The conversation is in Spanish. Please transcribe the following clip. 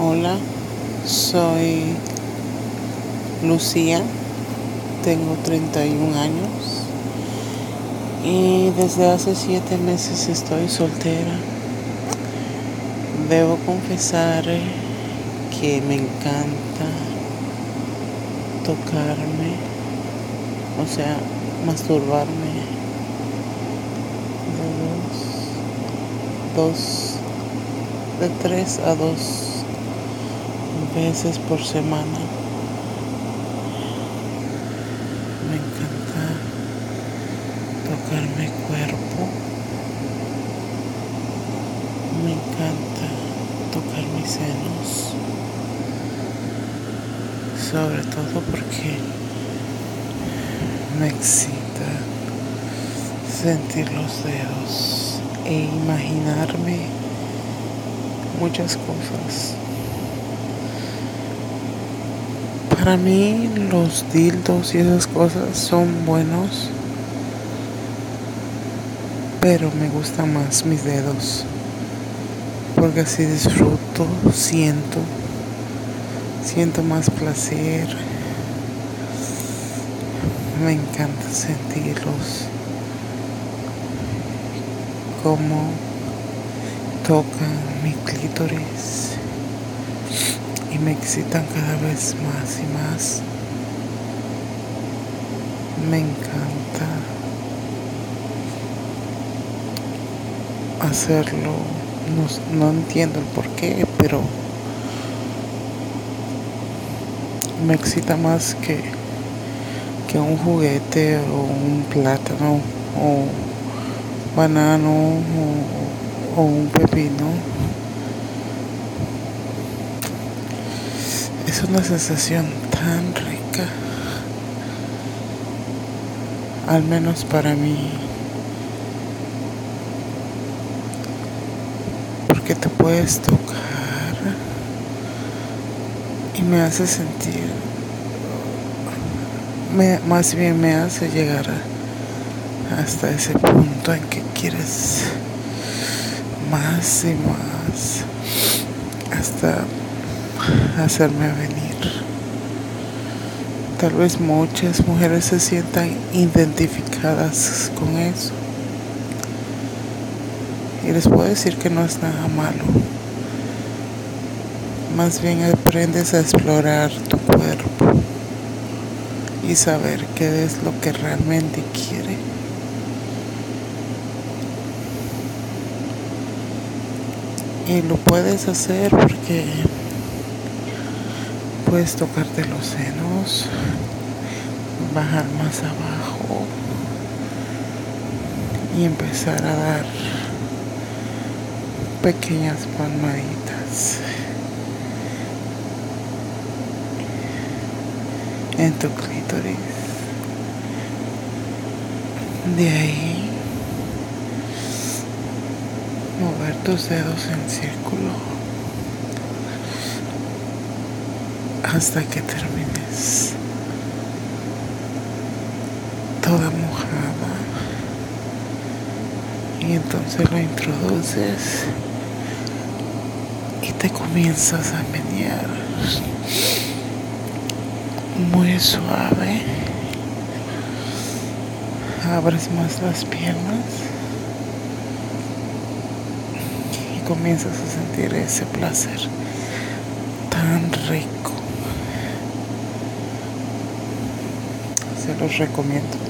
Hola, soy Lucía, tengo 31 años y desde hace 7 meses estoy soltera. Debo confesar que me encanta tocarme, o sea, masturbarme de dos, dos de tres a dos veces por semana. Me encanta tocarme cuerpo. Me encanta tocar mis senos. Sobre todo porque me excita sentir los dedos e imaginarme muchas cosas. Para mí los dildos y esas cosas son buenos, pero me gustan más mis dedos, porque así disfruto, siento, siento más placer, me encanta sentirlos, como tocan mi clítoris y me excitan cada vez más y más. Me encanta hacerlo. No, entiendo el por qué, pero me excita más que, que un juguete o un plátano o banano o, o un pepino. Es una sensación tan rica, al menos para mí, porque te puedes tocar y me hace sentir, más bien me hace llegar hasta ese punto en que quieres más y más, hasta hacerme venir. Tal vez muchas mujeres se sientan identificadas con eso. Y les puedo decir que no es nada malo. Más bien aprendes a explorar tu cuerpo y saber qué es lo que realmente quiere. Y lo puedes hacer porque puedes tocarte los senos, bajar más abajo y empezar a dar pequeñas palmaditas en tu clítoris. De ahí mover tus dedos en círculo. Hasta que termines. Toda mojada. Y entonces lo introduces y te comienzas a menear. Muy suave. Abres más las piernas. Y comienzas a sentir ese placer tan rico se los recomiendo.